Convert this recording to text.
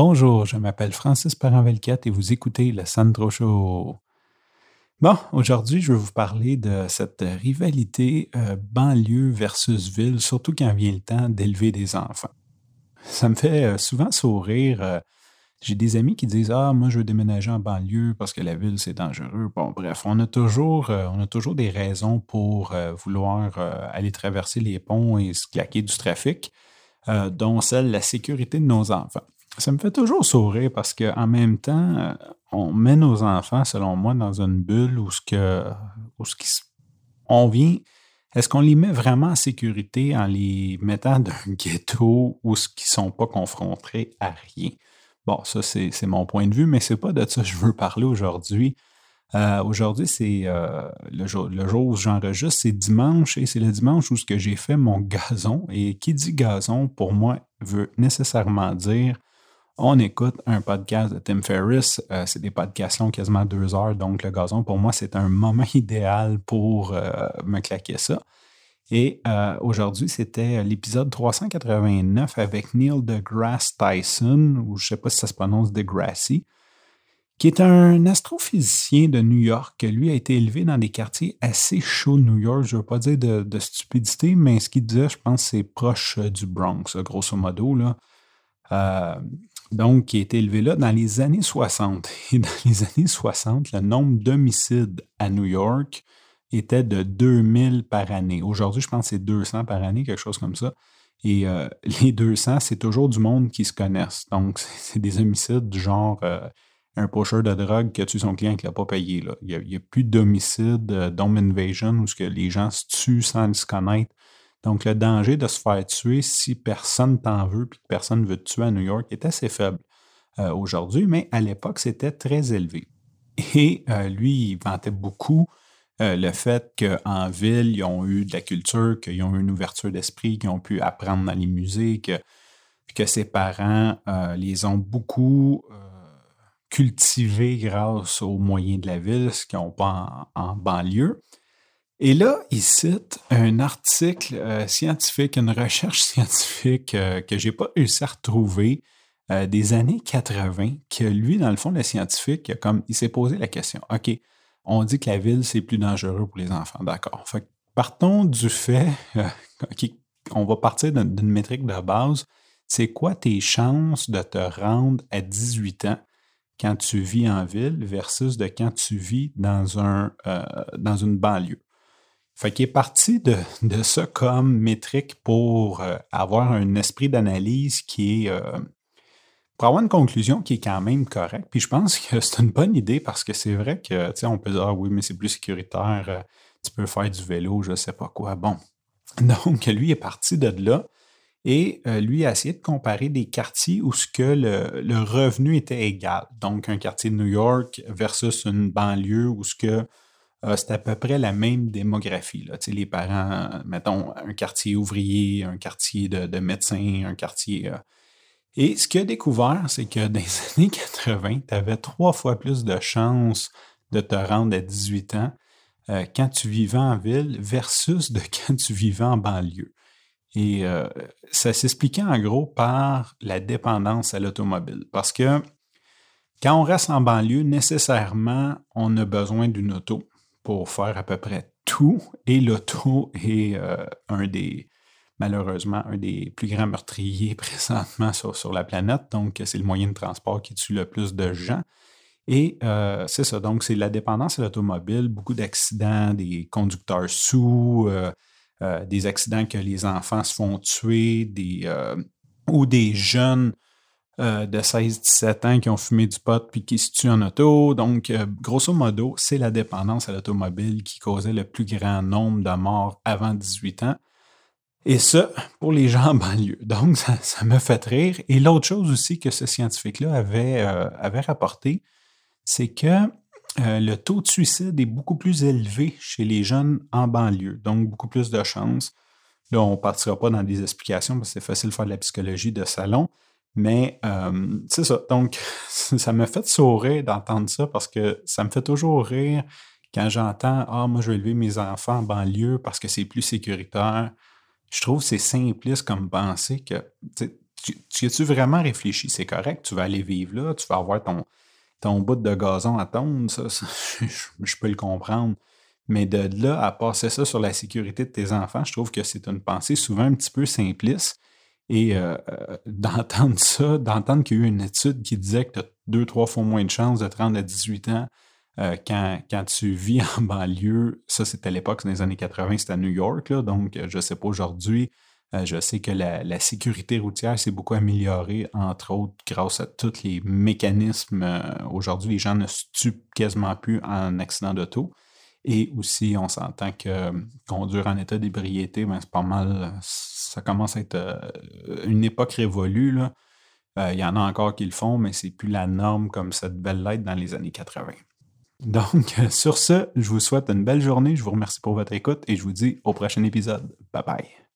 Bonjour, je m'appelle Francis Parent-Velquette et vous écoutez le Sandro Show. Bon, aujourd'hui, je vais vous parler de cette rivalité euh, banlieue versus ville, surtout quand vient le temps d'élever des enfants. Ça me fait euh, souvent sourire. euh, j'ai des amis qui disent Ah, moi, je veux déménager en banlieue parce que la ville, c'est dangereux. Bon, bref, on a toujours, on a toujours des raisons pour vouloir aller traverser les ponts et se claquer du trafic, dont celle la sécurité de nos enfants. Ça me fait toujours sourire parce qu'en même temps, euh, on met nos enfants, selon moi, dans une bulle où ce que, ce on vient. Est-ce qu'on les met vraiment en sécurité en les mettant dans un ghetto où ce qui sont pas confrontés à rien? Bon, ça, c'est mon point de vue, mais c'est pas de ça que je veux parler aujourd'hui. Euh, aujourd'hui, c'est euh, le, jour, le jour où j'enregistre, c'est dimanche et c'est le dimanche où j'ai fait mon gazon. Et qui dit gazon, pour moi, veut nécessairement dire on écoute un podcast de Tim Ferriss. Euh, c'est des podcasts longs, quasiment deux heures. Donc, le gazon, pour moi, c'est un moment idéal pour euh, me claquer ça. Et euh, aujourd'hui, c'était l'épisode 389 avec Neil deGrasse Tyson, ou je ne sais pas si ça se prononce deGrassi, qui est un astrophysicien de New York. Lui a été élevé dans des quartiers assez chauds de New York. Je ne veux pas dire de, stupidité, mais ce qu'il disait, je pense, c'est proche du Bronx, grosso modo. Là. Donc, qui a élevé là dans les années 60. Et dans les années 60, le nombre d'homicides à New York était de 2000 par année. Aujourd'hui, je pense que c'est 200 par année, quelque chose comme ça. Et euh, les 200, c'est toujours du monde qui se connaissent. Donc, c'est c'est des homicides du genre euh, un pocheur de drogue qui a tué son client et qui ne l'a pas payé. là. Il n'y a, plus d'homicide, euh, d'home invasion, où ce que les gens se tuent sans se connaître. Donc, le danger de se faire tuer si personne t'en veut puis que personne veut te tuer à New York est assez faible euh, aujourd'hui, mais à l'époque, c'était très élevé. Et euh, lui, il vantait beaucoup euh, le fait qu'en ville, ils ont eu de la culture, qu'ils ont eu une ouverture d'esprit, qu'ils ont pu apprendre dans les musées, que, que ses parents les ont beaucoup cultivés grâce aux moyens de la ville, ce qu'ils n'ont pas en banlieue. Et là, il cite un article euh, scientifique, une recherche scientifique euh, que j'ai pas réussi à retrouver euh, des années 80, que lui, dans le fond, le scientifique, comme, il s'est posé la question, OK, on dit que la ville, c'est plus dangereux pour les enfants, d'accord. Fait que partons du fait, euh, OK, on va partir d'une métrique de base, c'est quoi tes chances de te rendre à 18 ans quand tu vis en ville versus de quand tu vis dans, un, euh, dans une banlieue? Fait qu'il est parti de, de ça comme métrique pour euh, avoir un esprit d'analyse qui est. euh, pour avoir une conclusion qui est quand même correcte. Puis je pense que c'est une bonne idée parce que c'est vrai que, tu sais, on peut dire, ah oui, mais c'est plus sécuritaire, euh, tu peux faire du vélo, je sais pas quoi. Bon. Donc, lui est parti de là et lui a essayé de comparer des quartiers où ce que le, le revenu était égal. Donc, un quartier de New York versus une banlieue où ce que euh, c'est à peu près la même démographie. Là. Les parents, mettons, un quartier ouvrier, un quartier de, de médecins, un quartier. euh. Et ce qu'il a découvert, c'est que dans les années 80, tu avais trois fois plus de chances de te rendre à 18 ans euh, quand tu vivais en ville versus de quand tu vivais en banlieue. Et ça s'expliquait en gros par la dépendance à l'automobile. Parce que quand on reste en banlieue, nécessairement, on a besoin d'une auto pour faire à peu près tout. Et l'auto est euh, un des, malheureusement, un des plus grands meurtriers présentement sur, sur la planète. Donc, c'est le moyen de transport qui tue le plus de gens. Et euh, c'est ça, donc c'est la dépendance à l'automobile, beaucoup d'accidents, des conducteurs sous, euh, des accidents que les enfants se font tuer, des, ou des jeunes euh, de 16-17 ans qui ont fumé du pot puis qui se tuent en auto. Donc, euh, grosso modo, c'est la dépendance à l'automobile qui causait le plus grand nombre de morts avant 18 ans. Et ça, pour les gens en banlieue. Donc, ça, me fait rire. Et l'autre chose aussi que ce scientifique-là avait, euh, rapporté, c'est que le taux de suicide est beaucoup plus élevé chez les jeunes en banlieue. Donc, beaucoup plus de chances. Là, on ne partira pas dans des explications parce que c'est facile de faire de la psychologie de salon. Mais euh, c'est ça. Donc, ça me fait sourire d'entendre ça parce que ça me fait toujours rire quand j'entends Ah, moi, je vais élever mes enfants en banlieue parce que c'est plus sécuritaire. Je trouve que c'est simpliste comme penser que tu tu, as-tu vraiment réfléchi? C'est correct, tu vas aller vivre là, tu vas avoir ton, ton bout de gazon à tondre, ça, je, peux le comprendre. Mais de là à passer ça sur la sécurité de tes enfants, je trouve que c'est une pensée souvent un petit peu simpliste. Et euh, euh, d'entendre ça, d'entendre qu'il y a eu une étude qui disait que tu as deux, trois fois moins de chances de te rendre à 18 ans euh, quand, quand, tu vis en banlieue, ça c'était à l'époque, dans les années 80, c'était à New York, là, donc je ne sais pas aujourd'hui. je sais que la, sécurité routière s'est beaucoup améliorée, entre autres grâce à tous les mécanismes. aujourd'hui, les gens ne se tuent quasiment plus en accident d'auto. Et aussi, on s'entend que conduire en état d'ébriété, ben, c'est pas mal, ça commence à être une époque révolue. Là. Il y en a encore qui le font, mais c'est plus la norme comme ça devait l'être dans les années 80. Donc, sur ce, je vous souhaite une belle journée. Je vous remercie pour votre écoute et je vous dis au prochain épisode. Bye bye.